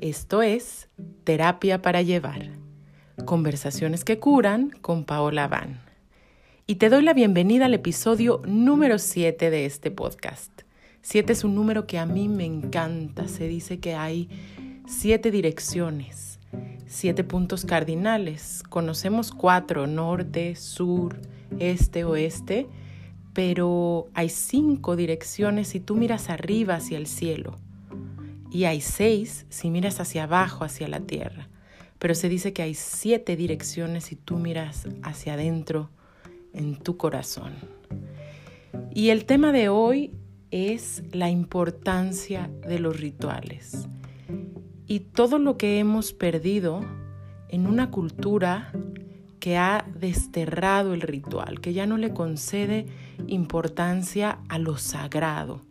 Esto es Terapia para Llevar. Conversaciones que curan con Paola Van. Y te doy la bienvenida al episodio número 7 de este podcast. 7 es un número que a mí me encanta. Se dice que hay siete direcciones, siete puntos cardinales. Conocemos cuatro, norte, sur, este, oeste pero hay cinco direcciones si tú miras arriba hacia el cielo y hay seis si miras hacia abajo hacia la tierra. Pero se dice que hay siete direcciones si tú miras hacia adentro en tu corazón. Y el tema de hoy es la importancia de los rituales y todo lo que hemos perdido en una cultura que ha desterrado el ritual, que ya no le concede importancia a lo sagrado.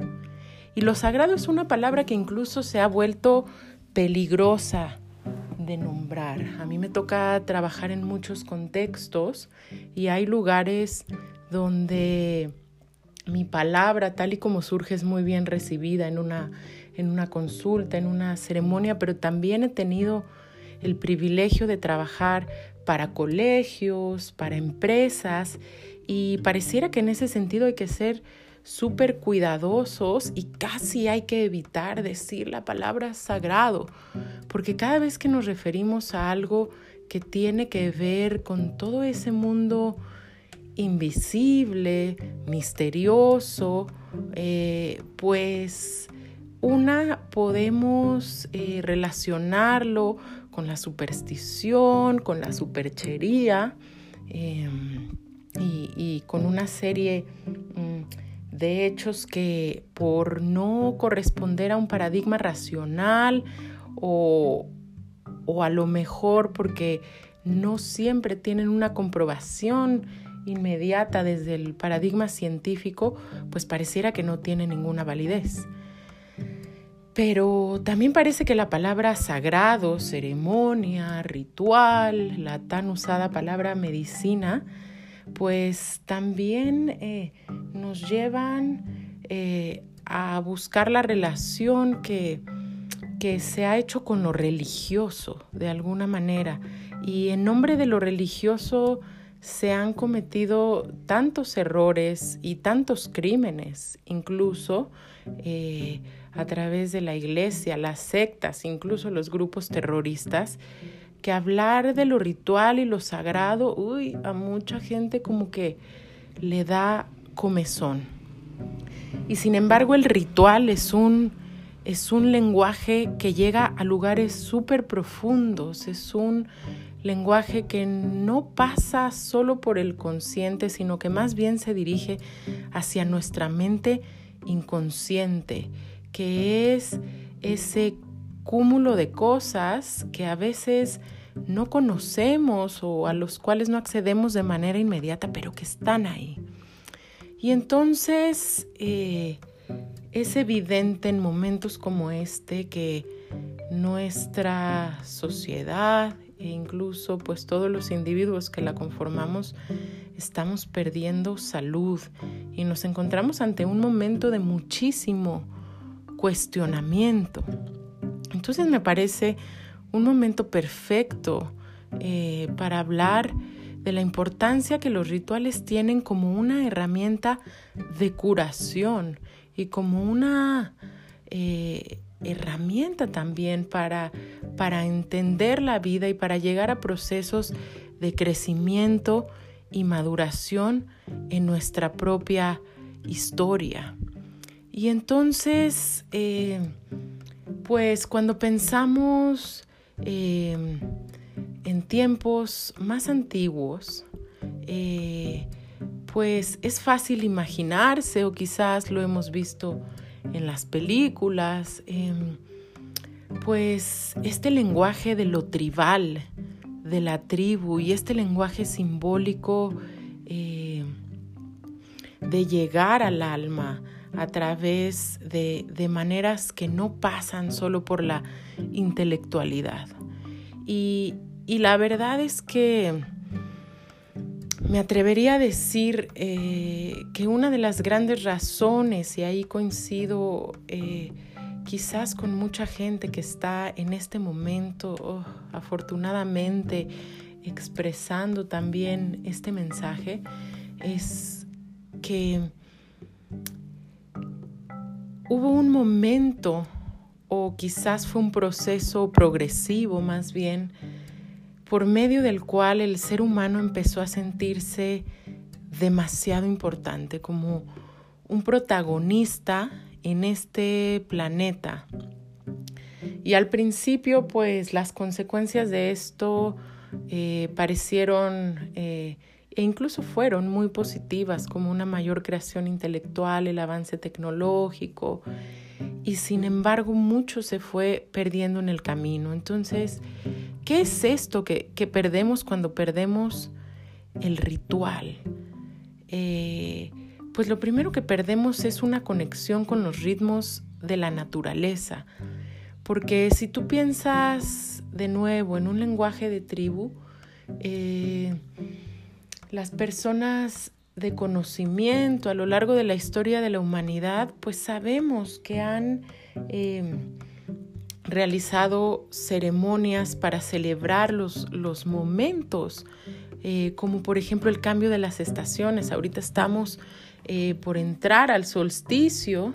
Y lo sagrado es una palabra que incluso se ha vuelto peligrosa de nombrar. A mí me toca trabajar en muchos contextos y hay lugares donde mi palabra, tal y como surge, es muy bien recibida en una, en una consulta, en una ceremonia, pero también he tenido el privilegio de trabajar para colegios, para empresas, y pareciera que en ese sentido hay que ser súper cuidadosos y casi hay que evitar decir la palabra sagrado, porque cada vez que nos referimos a algo que tiene que ver con todo ese mundo invisible, misterioso, eh, pues una podemos eh, relacionarlo con la superstición, con la superchería em, y, con una serie mm, de hechos que por no corresponder a un paradigma racional o, o a lo mejor porque no siempre tienen una comprobación inmediata desde el paradigma científico, pues pareciera que no tiene ninguna validez. Pero también parece que la palabra sagrado, ceremonia, ritual, la tan usada palabra medicina, pues también eh, nos llevan eh, a buscar la relación que, que se ha hecho con lo religioso, de alguna manera. Y en nombre de lo religioso se han cometido tantos errores y tantos crímenes, incluso eh, a través de la iglesia, las sectas, incluso los grupos terroristas, que hablar de lo ritual y lo sagrado, uy, a mucha gente como que le da comezón. Y sin embargo el ritual es un, es un lenguaje que llega a lugares súper profundos, es un lenguaje que no pasa solo por el consciente, sino que más bien se dirige hacia nuestra mente inconsciente que es ese cúmulo de cosas que a veces no conocemos o a los cuales no accedemos de manera inmediata, pero que están ahí. Y entonces eh, es evidente en momentos como este que nuestra sociedad e incluso pues todos los individuos que la conformamos estamos perdiendo salud y nos encontramos ante un momento de muchísimo cuestionamiento. Entonces me parece un momento perfecto eh, para hablar de la importancia que los rituales tienen como una herramienta de curación y como una eh, herramienta también para, para entender la vida y para llegar a procesos de crecimiento y maduración en nuestra propia historia. Y entonces, eh, pues cuando pensamos em, en tiempos más antiguos, eh, pues es fácil imaginarse o quizás lo hemos visto en las películas, em, pues este lenguaje de lo tribal, de la tribu y este lenguaje simbólico eh, de llegar al alma, a través de, maneras que no pasan solo por la intelectualidad. Y, la verdad es que me atrevería a decir eh, que una de las grandes razones, y ahí coincido eh, quizás con mucha gente que está en este momento, oh, afortunadamente, expresando también este mensaje, es que hubo un momento, o quizás fue un proceso progresivo más bien, por medio del cual el ser humano empezó a sentirse demasiado importante, como un protagonista en este planeta. Y al principio, pues las consecuencias de esto eh, parecieron eh, e incluso fueron muy positivas, como una mayor creación intelectual, el avance tecnológico, y sin embargo mucho se fue perdiendo en el camino. Entonces, ¿qué es esto que, perdemos cuando perdemos el ritual? Eh, pues lo primero que perdemos es una conexión con los ritmos de la naturaleza. Porque si tú piensas de nuevo en un lenguaje de tribu, eh, las personas de conocimiento a lo largo de la historia de la humanidad, pues sabemos que han eh, realizado ceremonias para celebrar los, los momentos, eh, como por ejemplo el cambio de las estaciones. Ahorita estamos eh, por entrar al solsticio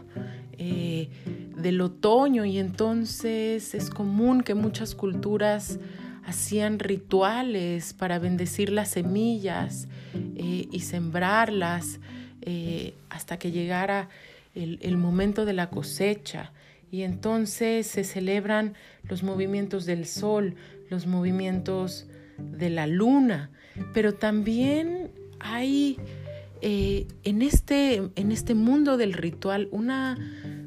del otoño y entonces es común que muchas culturas hacían rituales para bendecir las semillas eh, y sembrarlas eh, hasta que llegara el, momento de la cosecha. Y entonces se celebran los movimientos del sol, los movimientos de la luna, pero también hay eh, en, este, en este mundo del ritual una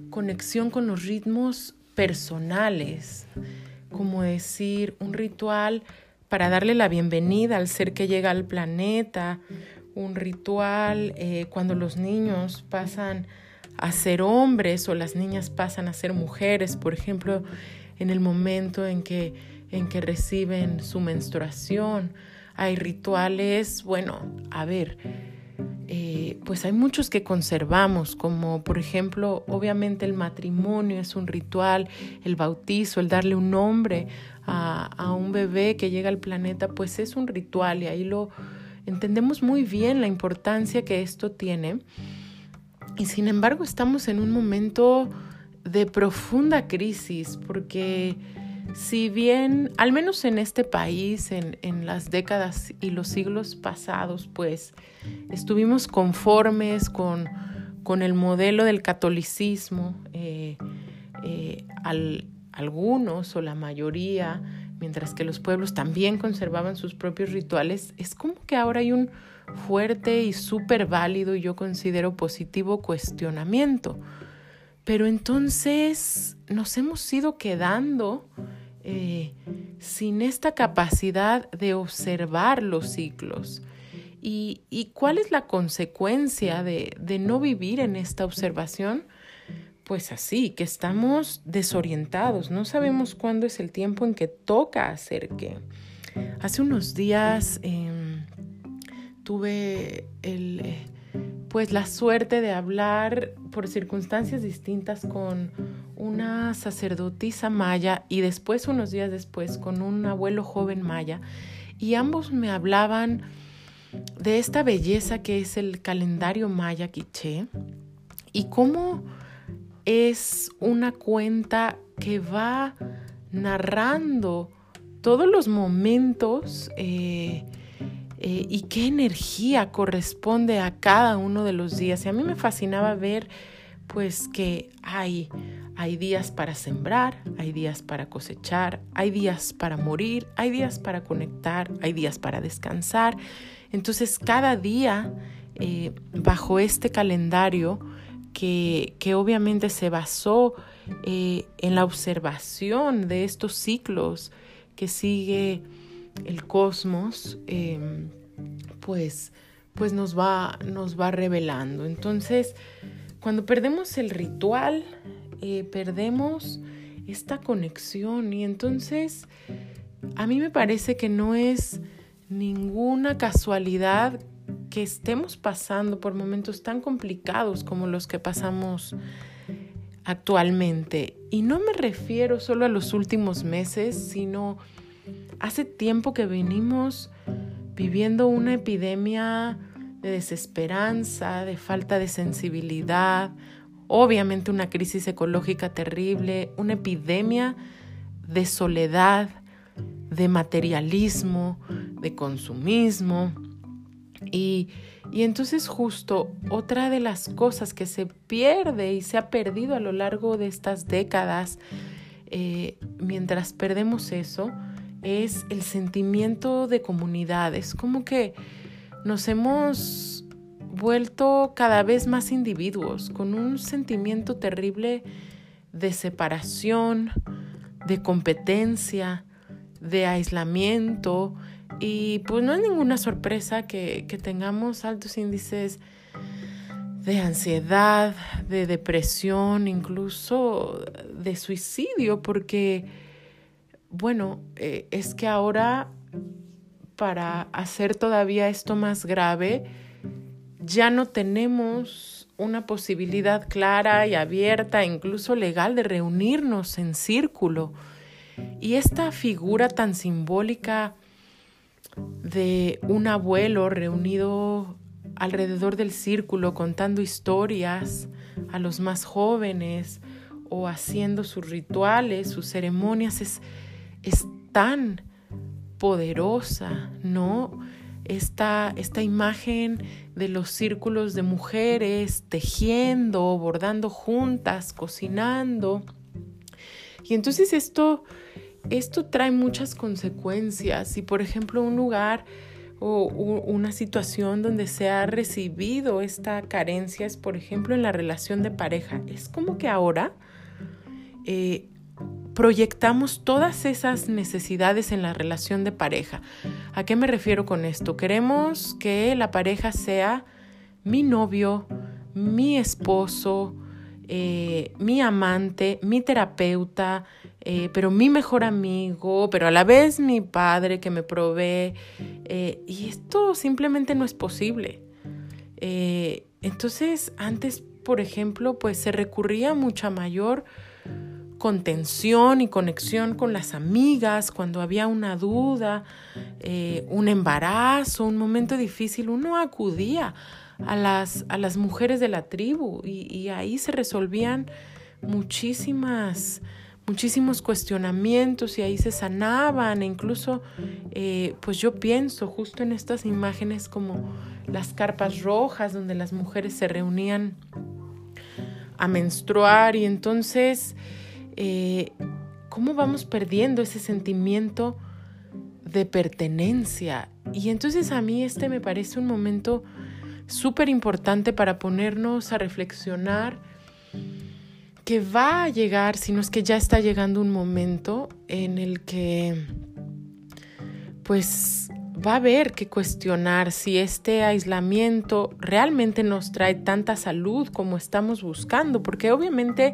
conexión con los ritmos personales como decir un ritual para darle la bienvenida al ser que llega al planeta, un ritual eh, cuando los niños pasan a ser hombres o las niñas pasan a ser mujeres, por ejemplo, en el momento en que, en que reciben su menstruación. Hay rituales, bueno, a ver, eh, pues hay muchos que conservamos, como por ejemplo, obviamente el matrimonio es un ritual, el bautizo, el darle un nombre a, a un bebé que llega al planeta, pues es un ritual y ahí lo entendemos muy bien la importancia que esto tiene. Y sin embargo estamos en un momento de profunda crisis porque si bien, al menos en este país, en, en, las décadas y los siglos pasados, pues estuvimos conformes con, con el modelo del catolicismo, eh, eh, al, algunos o la mayoría, mientras que los pueblos también conservaban sus propios rituales, es como que ahora hay un fuerte y súper válido y yo considero positivo cuestionamiento. Pero entonces nos hemos ido quedando eh, sin esta capacidad de observar los ciclos. ¿Y, cuál es la consecuencia de, de no vivir en esta observación? Pues así, que estamos desorientados, no sabemos cuándo es el tiempo en que toca hacer qué. Hace unos días em, tuve el, eh, pues la suerte de hablar por circunstancias distintas con una sacerdotisa maya y después, unos días después, con un abuelo joven maya. Y ambos me hablaban de esta belleza que es el calendario maya quiché y cómo es una cuenta que va narrando todos los momentos eh, eh, y qué energía corresponde a cada uno de los días. Y a mí me fascinaba ver pues que hay, hay días para sembrar, hay días para cosechar, hay días para morir, hay días para conectar, hay días para descansar. Entonces cada día eh, bajo este calendario que, que obviamente se basó eh, en la observación de estos ciclos que sigue el cosmos, em, pues, pues nos, va, nos va revelando. Entonces, cuando perdemos el ritual, eh, perdemos esta conexión y entonces a mí me parece que no es ninguna casualidad que estemos pasando por momentos tan complicados como los que pasamos actualmente. Y no me refiero solo a los últimos meses, sino hace tiempo que venimos viviendo una epidemia de desesperanza, de falta de sensibilidad, obviamente una crisis ecológica terrible, una epidemia de soledad, de materialismo, de consumismo. Y, entonces justo otra de las cosas que se pierde y se ha perdido a lo largo de estas décadas, eh, mientras perdemos eso, es el sentimiento de comunidad. Es como que nos hemos vuelto cada vez más individuos, con un sentimiento terrible de separación, de competencia, de aislamiento. Y pues no es ninguna sorpresa que, que tengamos altos índices de ansiedad, de depresión, incluso de suicidio, porque bueno, eh, es que ahora para hacer todavía esto más grave, ya no tenemos una posibilidad clara y abierta, incluso legal, de reunirnos en círculo. Y esta figura tan simbólica de un abuelo reunido alrededor del círculo contando historias a los más jóvenes o haciendo sus rituales, sus ceremonias, es, es tan poderosa, ¿no? Esta, esta imagen de los círculos de mujeres tejiendo, bordando juntas, cocinando. Y entonces esto, esto trae muchas consecuencias. Y por ejemplo, un lugar o una situación donde se ha recibido esta carencia es, por ejemplo, en la relación de pareja. Es como que ahora eh, proyectamos todas esas necesidades en la relación de pareja. ¿A qué me refiero con esto? Queremos que la pareja sea mi novio, mi esposo, eh, mi amante, mi terapeuta, eh, pero mi mejor amigo, pero a la vez mi padre que me provee. Eh, y esto simplemente no es posible. entonces, antes, por ejemplo, pues se recurría a mucha mayor contención y conexión con las amigas, cuando había una duda, eh, un embarazo, un momento difícil, uno acudía a las, a las mujeres de la tribu y, ahí se resolvían muchísimas muchísimos cuestionamientos y ahí se sanaban. E incluso eh, pues yo pienso justo en estas imágenes como las carpas rojas donde las mujeres se reunían a menstruar y entonces eh, cómo vamos perdiendo ese sentimiento de pertenencia. Y entonces a mí este me parece un momento súper importante para ponernos a reflexionar que va a llegar, si no es que ya está llegando un momento en el que pues va a haber que cuestionar si este aislamiento realmente nos trae tanta salud como estamos buscando, porque obviamente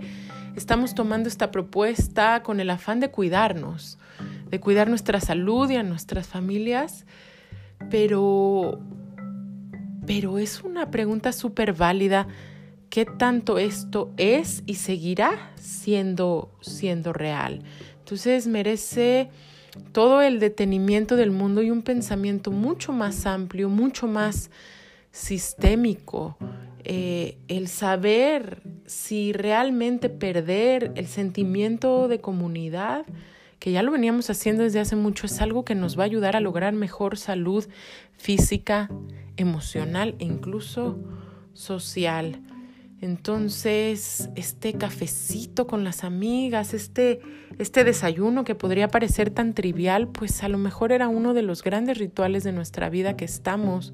estamos tomando esta propuesta con el afán de cuidarnos, de cuidar nuestra salud y a nuestras familias, pero, pero es una pregunta súper válida. ¿Qué tanto esto es y seguirá siendo, siendo real? Entonces merece todo el detenimiento del mundo y un pensamiento mucho más amplio, mucho más sistémico, eh, el saber si realmente perder el sentimiento de comunidad, que ya lo veníamos haciendo desde hace mucho, es algo que nos va a ayudar a lograr mejor salud física, emocional e incluso social. Entonces, este cafecito con las amigas, este, este desayuno que podría parecer tan trivial, pues a lo mejor era uno de los grandes rituales de nuestra vida que estamos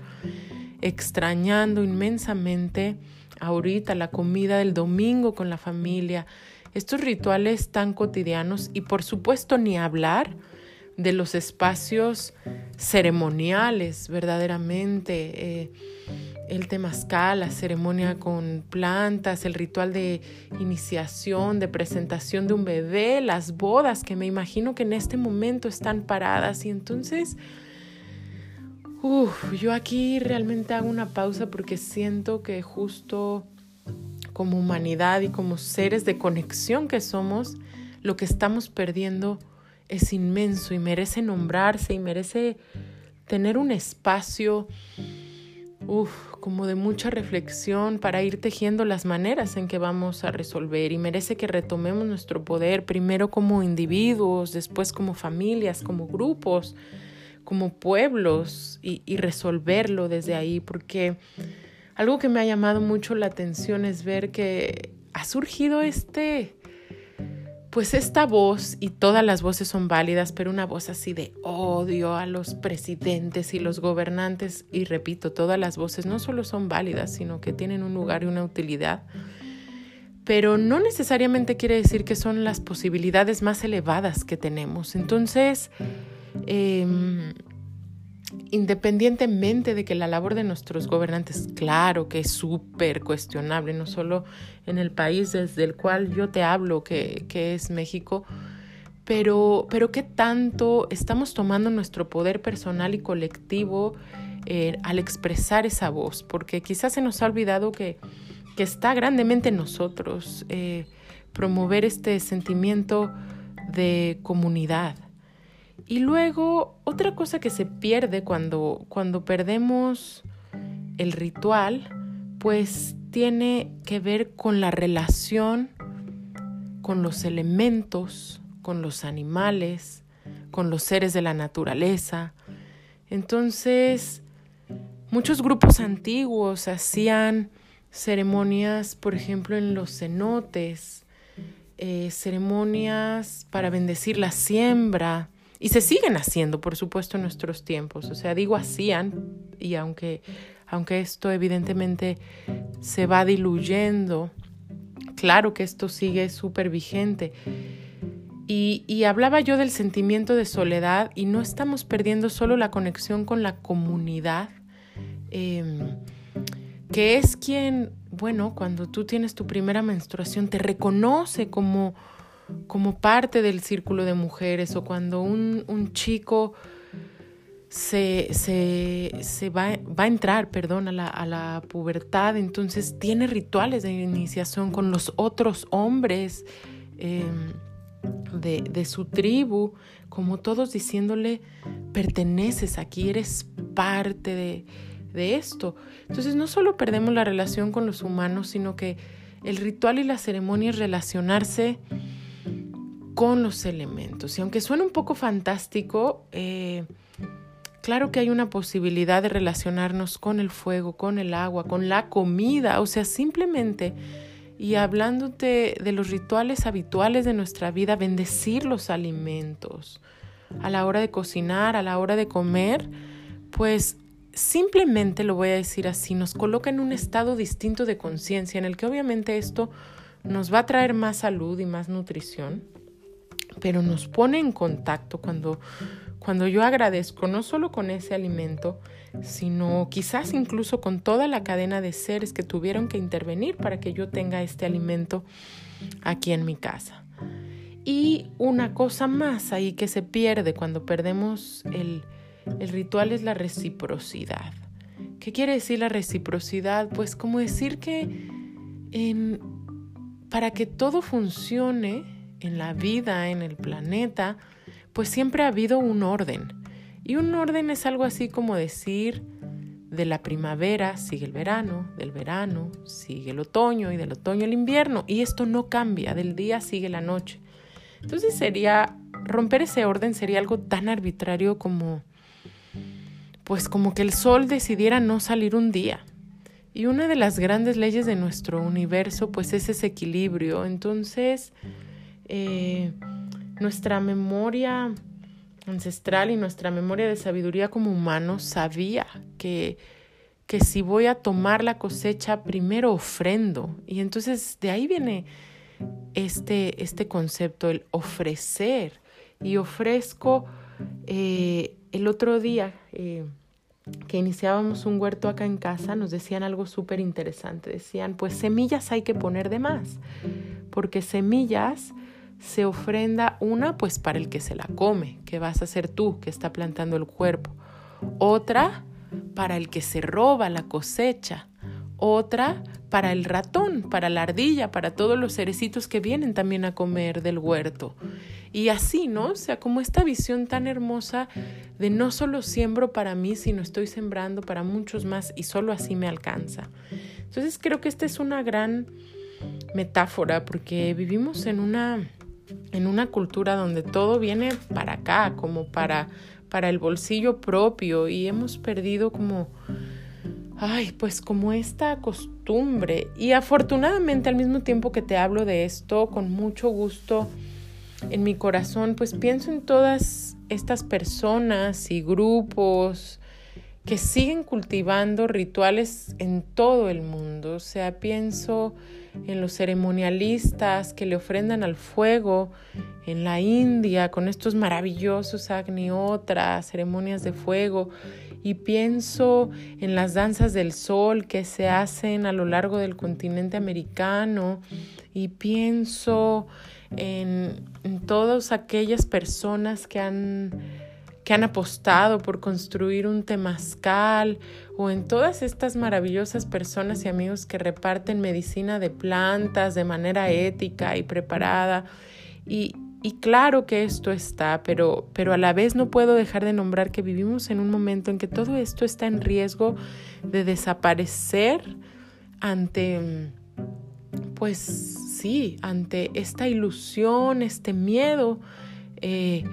extrañando inmensamente ahorita la comida del domingo con la familia, estos rituales tan cotidianos y por supuesto ni hablar de los espacios ceremoniales verdaderamente. Eh, el temazcal, la ceremonia con plantas, el ritual de iniciación, de presentación de un bebé, las bodas que me imagino que en este momento están paradas y entonces Uf, yo aquí realmente hago una pausa porque siento que justo como humanidad y como seres de conexión que somos, lo que estamos perdiendo es inmenso y merece nombrarse y merece tener un espacio uf, como de mucha reflexión para ir tejiendo las maneras en que vamos a resolver. Y merece que retomemos nuestro poder primero como individuos, después como familias, como grupos, como pueblos y, resolverlo desde ahí porque algo que me ha llamado mucho la atención es ver que ha surgido este pues esta voz, y todas las voces son válidas, pero una voz así de odio a los presidentes y los gobernantes, y repito, todas las voces no solo son válidas, sino que tienen un lugar y una utilidad, pero no necesariamente quiere decir que son las posibilidades más elevadas que tenemos. Entonces, eh, independientemente de que la labor de nuestros gobernantes, claro que es súper cuestionable, no solo en el país desde el cual yo te hablo, que, que es México, pero, pero qué tanto estamos tomando nuestro poder personal y colectivo eh, al expresar esa voz, porque quizás se nos ha olvidado que, que está grandemente en nosotros eh, promover este sentimiento de comunidad y luego, otra cosa que se pierde cuando, cuando perdemos el ritual, pues tiene que ver con la relación con los elementos, con los animales, con los seres de la naturaleza. Entonces, muchos grupos antiguos hacían ceremonias, por ejemplo, en los cenotes, eh, ceremonias para bendecir la siembra, y se siguen haciendo, por supuesto, en nuestros tiempos. O sea, digo hacían, y aunque, aunque esto evidentemente se va diluyendo, claro que esto sigue súper vigente. Y, y, hablaba yo del sentimiento de soledad y no estamos perdiendo solo la conexión con la comunidad, em, que es quien, bueno, cuando tú tienes tu primera menstruación, te reconoce como como parte del círculo de mujeres o cuando un, un chico se, se, se va, va, a entrar, perdón, a la, a la, pubertad, entonces tiene rituales de iniciación con los otros hombres em, de, de su tribu, como todos diciéndole, perteneces aquí, eres parte de, de esto. Entonces no solo perdemos la relación con los humanos, sino que el ritual y la ceremonia es relacionarse con los elementos. Y aunque suene un poco fantástico, eh, claro que hay una posibilidad de relacionarnos con el fuego, con el agua, con la comida, o sea, simplemente, y hablándote de los rituales habituales de nuestra vida, bendecir los alimentos a la hora de cocinar, a la hora de comer, pues simplemente lo voy a decir así, nos coloca en un estado distinto de conciencia en el que obviamente esto nos va a traer más salud y más nutrición pero nos pone en contacto cuando, cuando yo agradezco no solo con ese alimento, sino quizás incluso con toda la cadena de seres que tuvieron que intervenir para que yo tenga este alimento aquí en mi casa. Y una cosa más ahí que se pierde cuando perdemos el, el ritual es la reciprocidad. ¿Qué quiere decir la reciprocidad? Pues como decir que en, para que todo funcione, en la vida, en el planeta, pues siempre ha habido un orden. Y un orden es algo así como decir, de la primavera sigue el verano, del verano sigue el otoño y del otoño el invierno. Y esto no cambia, del día sigue la noche. Entonces sería, romper ese orden sería algo tan arbitrario como, pues como que el sol decidiera no salir un día. Y una de las grandes leyes de nuestro universo, pues es ese equilibrio. Entonces, eh, nuestra memoria ancestral y nuestra memoria de sabiduría como humanos sabía que, que si voy a tomar la cosecha, primero ofrendo. Y entonces de ahí viene este, este concepto, el ofrecer. Y ofrezco eh, el otro día eh, que iniciábamos un huerto acá en casa, nos decían algo súper interesante. Decían, pues semillas hay que poner de más, porque semillas se ofrenda una pues para el que se la come, que vas a ser tú que está plantando el cuerpo. Otra para el que se roba la cosecha. Otra para el ratón, para la ardilla, para todos los cerecitos que vienen también a comer del huerto. Y así, ¿no? O sea, como esta visión tan hermosa de no solo siembro para mí, sino estoy sembrando para muchos más y solo así me alcanza. Entonces creo que esta es una gran metáfora porque vivimos en una en una cultura donde todo viene para acá, como para para el bolsillo propio y hemos perdido como ay, pues como esta costumbre. Y afortunadamente al mismo tiempo que te hablo de esto, con mucho gusto en mi corazón, pues pienso en todas estas personas y grupos que siguen cultivando rituales en todo el mundo. O sea, pienso en los ceremonialistas que le ofrendan al fuego en la India con estos maravillosos Agni otras ceremonias de fuego y pienso en las danzas del sol que se hacen a lo largo del continente americano y pienso en, todas aquellas personas que han, que han apostado por construir un temazcal o en todas estas maravillosas personas y amigos que reparten medicina de plantas de manera ética y preparada. Y, claro que esto está, pero, pero a la vez no puedo dejar de nombrar que vivimos en un momento en que todo esto está en riesgo de desaparecer ante, pues sí, ante esta ilusión, este miedo, eh,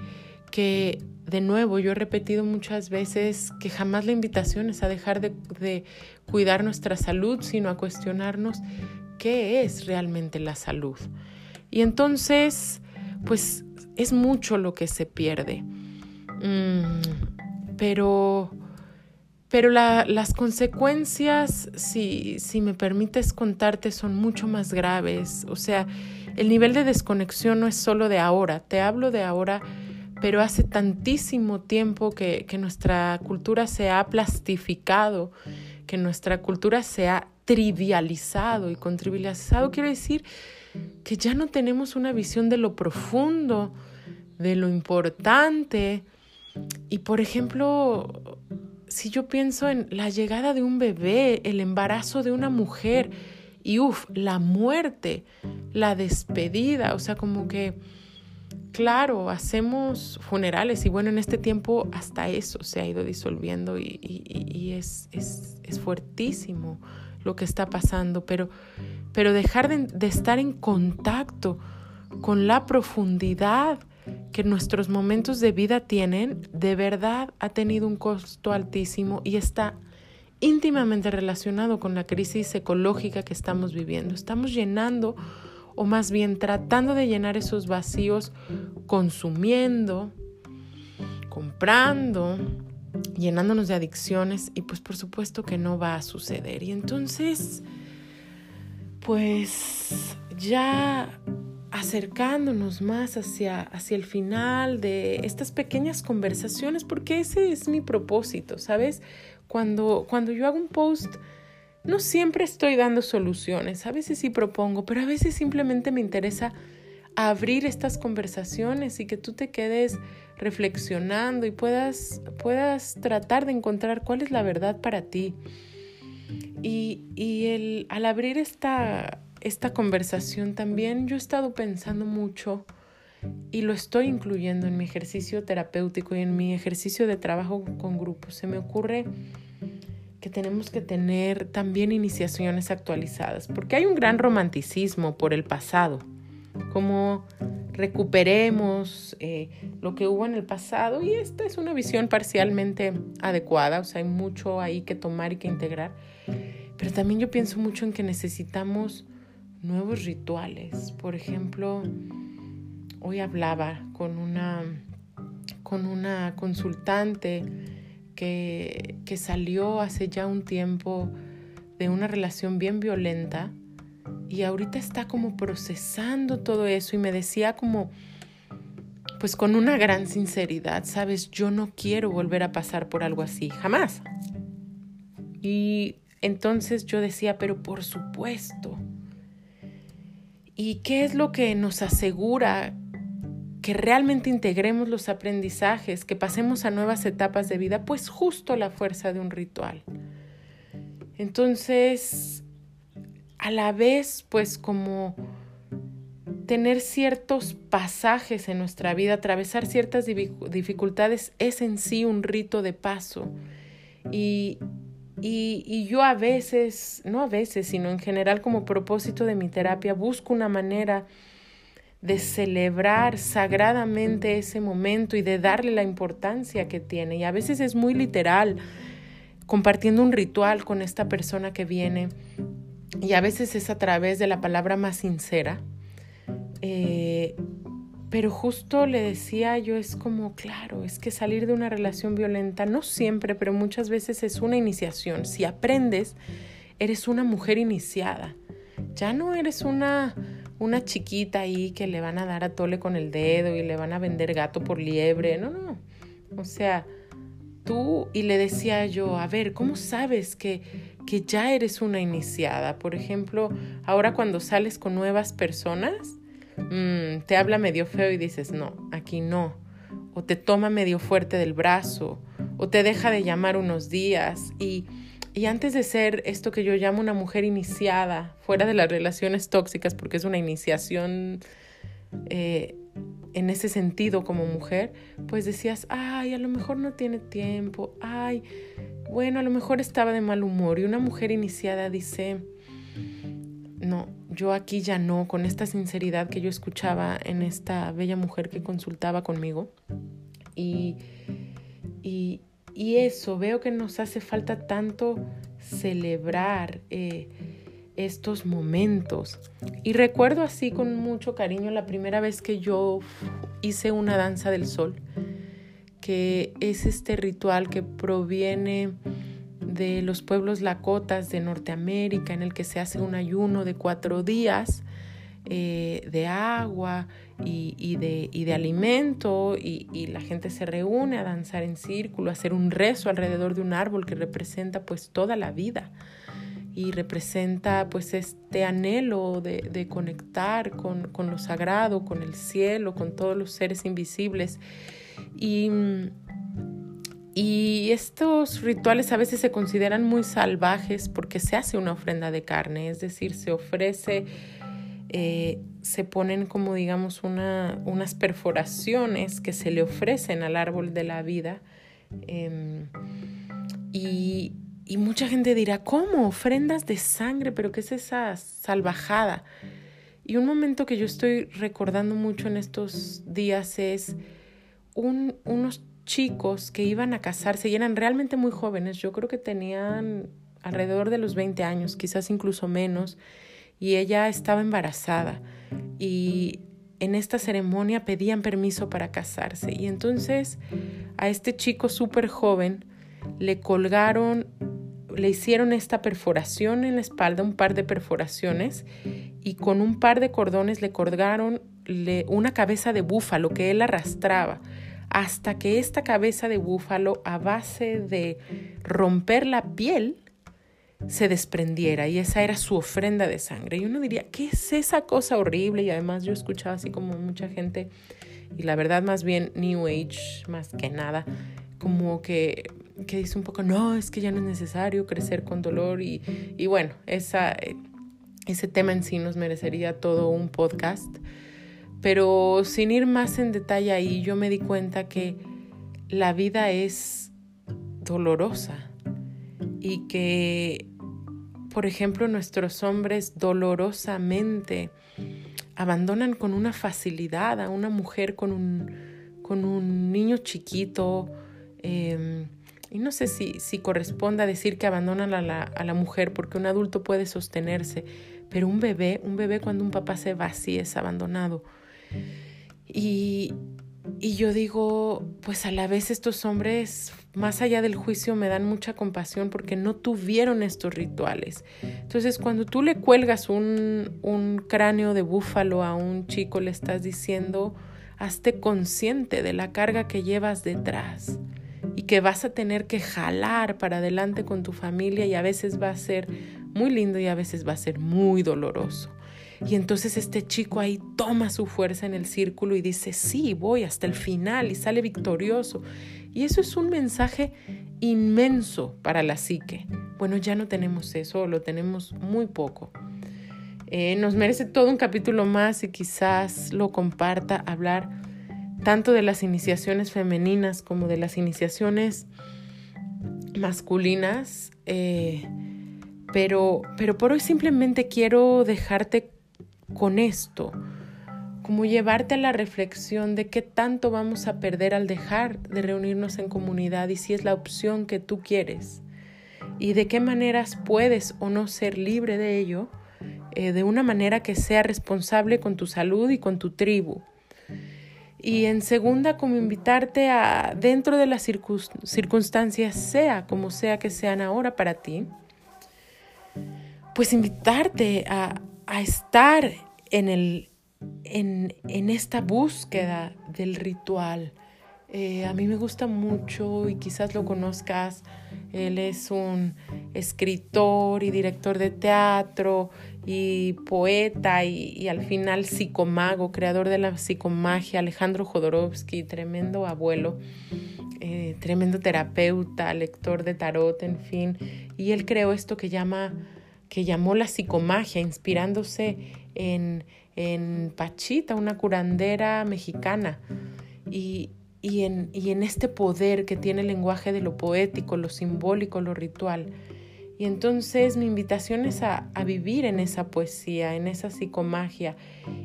que de nuevo yo he repetido muchas veces que jamás la invitación es a dejar de, cuidar nuestra salud, sino a cuestionarnos qué es realmente la salud. Y entonces pues es mucho lo que se pierde. Mm, pero pero las consecuencias, si, si me permites contarte, son mucho más graves. O sea, el nivel de desconexión no es solo de ahora, te hablo de ahora, pero hace tantísimo tiempo que, que nuestra cultura se ha plastificado, que nuestra cultura se ha trivializado. Y con trivializado quiero decir que ya no tenemos una visión de lo profundo, de lo importante. Y por ejemplo, si yo pienso en la llegada de un bebé, el embarazo de una mujer y uff, la muerte, la despedida, o sea, como que, claro, hacemos funerales y bueno, en este tiempo hasta eso se ha ido disolviendo y, es, es, fuertísimo lo que está pasando, pero, pero dejar de, estar en contacto con la profundidad que nuestros momentos de vida tienen, de verdad ha tenido un costo altísimo y está íntimamente relacionado con la crisis ecológica que estamos viviendo. Estamos llenando, o más bien tratando de llenar esos vacíos consumiendo, comprando, llenándonos de adicciones y pues por supuesto que no va a suceder. Y entonces, pues ya acercándonos más hacia, hacia el final de estas pequeñas conversaciones, porque ese es mi propósito, ¿sabes? Cuando, cuando yo hago un post, no siempre estoy dando soluciones, a veces sí propongo, pero a veces simplemente me interesa abrir estas conversaciones y que tú te quedes reflexionando y puedas, puedas tratar de encontrar cuál es la verdad para ti. Y, y el, al abrir esta, esta conversación también yo he estado pensando mucho y lo estoy incluyendo en mi ejercicio terapéutico y en mi ejercicio de trabajo con grupos. Se me ocurre que tenemos que tener también iniciaciones actualizadas, porque hay un gran romanticismo por el pasado, como recuperemos eh, lo que hubo en el pasado y esta es una visión parcialmente adecuada, o sea, hay mucho ahí que tomar y que integrar, pero también yo pienso mucho en que necesitamos nuevos rituales. Por ejemplo, hoy hablaba con una, con una consultante que, que salió hace ya un tiempo de una relación bien violenta y ahorita está como procesando todo eso y me decía como, pues con una gran sinceridad, sabes, yo no quiero volver a pasar por algo así, jamás. Y entonces yo decía, pero por supuesto. ¿Y qué es lo que nos asegura que realmente integremos los aprendizajes, que pasemos a nuevas etapas de vida? Pues justo la fuerza de un ritual. Entonces, a la vez pues como tener ciertos pasajes en nuestra vida, atravesar ciertas dificultades es en sí un rito de paso. Y, y, y, yo a veces, no a veces, sino en general como propósito de mi terapia, busco una manera de celebrar sagradamente ese momento y de darle la importancia que tiene. Y a veces es muy literal, compartiendo un ritual con esta persona que viene. Y a veces es a través de la palabra más sincera. Eh, pero justo le decía yo, es como, claro, es que salir de una relación violenta, no siempre, pero muchas veces es una iniciación. Si aprendes, eres una mujer iniciada. Ya no eres una una chiquita ahí que le van a dar a tole con el dedo y le van a vender gato por liebre. No, no. O sea, tú y le decía yo, a ver, ¿cómo sabes que, que ya eres una iniciada? Por ejemplo, ahora cuando sales con nuevas personas, mm, te habla medio feo y dices, no, aquí no. O te toma medio fuerte del brazo, o te deja de llamar unos días y y antes de ser esto que yo llamo una mujer iniciada, fuera de las relaciones tóxicas, porque es una iniciación eh, en ese sentido como mujer, pues decías, ay, a lo mejor no tiene tiempo, ay, bueno, a lo mejor estaba de mal humor. Y una mujer iniciada dice, no, yo aquí ya no, con esta sinceridad que yo escuchaba en esta bella mujer que consultaba conmigo. Y, y, y eso, veo que nos hace falta tanto celebrar eh, estos momentos. Y recuerdo así con mucho cariño la primera vez que yo hice una danza del sol, que es este ritual que proviene de los pueblos lakotas de Norteamérica, en el que se hace un ayuno de cuatro días eh, de agua y, de, y de, alimento y, la gente se reúne a danzar en círculo, a hacer un rezo alrededor de un árbol que representa pues toda la vida y representa pues este anhelo de, conectar con, con, lo sagrado, con el cielo, con todos los seres invisibles. Y, y estos rituales a veces se consideran muy salvajes porque se hace una ofrenda de carne, es decir, se ofrece eh, se ponen como digamos una, unas perforaciones que se le ofrecen al árbol de la vida. Em, y, mucha gente dirá, ¿cómo? Ofrendas de sangre, pero ¿qué es esa salvajada? Y un momento que yo estoy recordando mucho en estos días es un, unos chicos que iban a casarse y eran realmente muy jóvenes, yo creo que tenían alrededor de los 20 años, quizás incluso menos, y ella estaba embarazada. Y en esta ceremonia pedían permiso para casarse. Y entonces a este chico súper joven le colgaron, le hicieron esta perforación en la espalda, un par de perforaciones y con un par de cordones le colgaron una cabeza de búfalo que él arrastraba hasta que esta cabeza de búfalo a base de romper la piel se desprendiera y esa era su ofrenda de sangre. Y uno diría, ¿qué es esa cosa horrible? Y además yo escuchaba así como mucha gente, y la verdad más bien New Age más que nada, como que, que dice un poco, no, es que ya no es necesario crecer con dolor y, y bueno, esa, ese tema en sí nos merecería todo un podcast. Pero sin ir más en detalle ahí, yo me di cuenta que la vida es dolorosa y que, por ejemplo, nuestros hombres dolorosamente abandonan con una facilidad a una mujer con un, con un niño chiquito. Em, y no sé si, si corresponde a decir que abandonan a la, a la mujer porque un adulto puede sostenerse, pero un bebé, un bebé cuando un papá se va así es abandonado. Y, y yo digo, pues a la vez estos hombres, más allá del juicio, me dan mucha compasión porque no tuvieron estos rituales. Entonces, cuando tú le cuelgas un, un cráneo de búfalo a un chico, le estás diciendo, hazte consciente de la carga que llevas detrás y que vas a tener que jalar para adelante con tu familia y a veces va a ser muy lindo y a veces va a ser muy doloroso. Y entonces este chico ahí toma su fuerza en el círculo y dice, sí, voy hasta el final y sale victorioso. Y eso es un mensaje inmenso para la psique. Bueno, ya no tenemos eso, lo tenemos muy poco. Eh, nos merece todo un capítulo más y quizás lo comparta, hablar tanto de las iniciaciones femeninas como de las iniciaciones masculinas. Eh, pero, pero por hoy simplemente quiero dejarte con esto, como llevarte a la reflexión de qué tanto vamos a perder al dejar de reunirnos en comunidad y si es la opción que tú quieres y de qué maneras puedes o no ser libre de ello eh, de una manera que sea responsable con tu salud y con tu tribu. Y en segunda, como invitarte a, dentro de las circunstancias, sea como sea que sean ahora para ti, pues invitarte a, estar en, el, en, en esta búsqueda del ritual, eh, a mí me gusta mucho y quizás lo conozcas. Él es un escritor y director de teatro y poeta y, al final psicomago, creador de la psicomagia, Alejandro Jodorowsky, tremendo abuelo, eh, tremendo terapeuta, lector de tarot, en fin. Y él creó esto que llama, que llamó la psicomagia, inspirándose en, en Pachita, una curandera mexicana. Y, y en, y en este poder que tiene el lenguaje de lo poético, lo simbólico, lo ritual. Y entonces mi invitación es a, a, vivir en esa poesía, en esa psicomagia,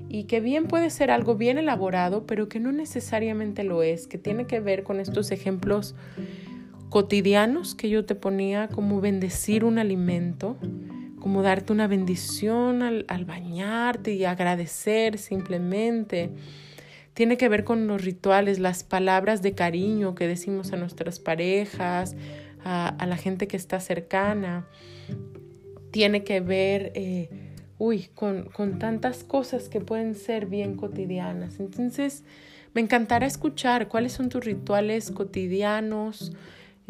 y que bien puede ser algo bien elaborado, pero que no necesariamente lo es, que tiene que ver con estos ejemplos cotidianos que yo te ponía, como bendecir un alimento, como darte una bendición al, bañarte y agradecer simplemente tiene que ver con los rituales, las palabras de cariño que decimos a nuestras parejas, a, la gente que está cercana. Tiene que ver, eh, uy, con, con tantas cosas que pueden ser bien cotidianas. Entonces, me encantará escuchar cuáles son tus rituales cotidianos.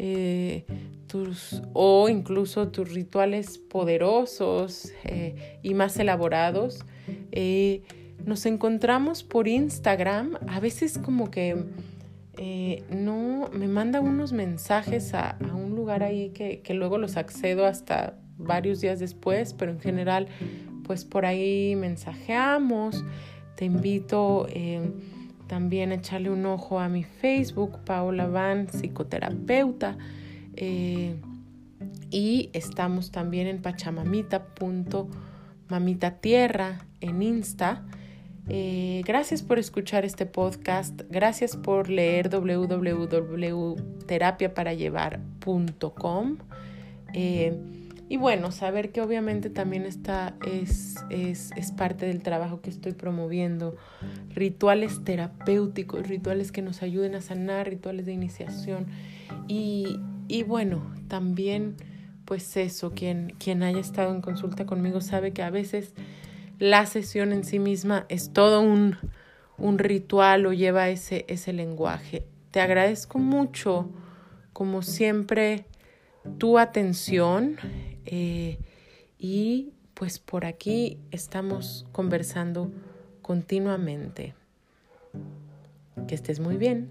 Eh, tus, o incluso tus rituales poderosos eh, y más elaborados. Nos encontramos por Instagram, a veces como que eh, no me manda unos mensajes a, un lugar ahí que, luego los accedo hasta varios días después, pero en general pues por ahí mensajeamos. Te invito eh, también echarle un ojo a mi Facebook, Paola Van, psicoterapeuta. Eh, y estamos también en pachamamita.mamitatierra en Insta. Eh, gracias por escuchar este podcast. Gracias por leer www.terapiaparallevar.com. Eh, y bueno, saber que obviamente también está, es, es, es, parte del trabajo que estoy promoviendo. Rituales terapéuticos, rituales que nos ayuden a sanar, rituales de iniciación. Y, y bueno, también pues eso, quien, quien haya estado en consulta conmigo sabe que a veces la sesión en sí misma es todo un, ritual o lleva ese, ese lenguaje. Te agradezco mucho, como siempre, tu atención eh, y pues por aquí estamos conversando continuamente. Que estés muy bien.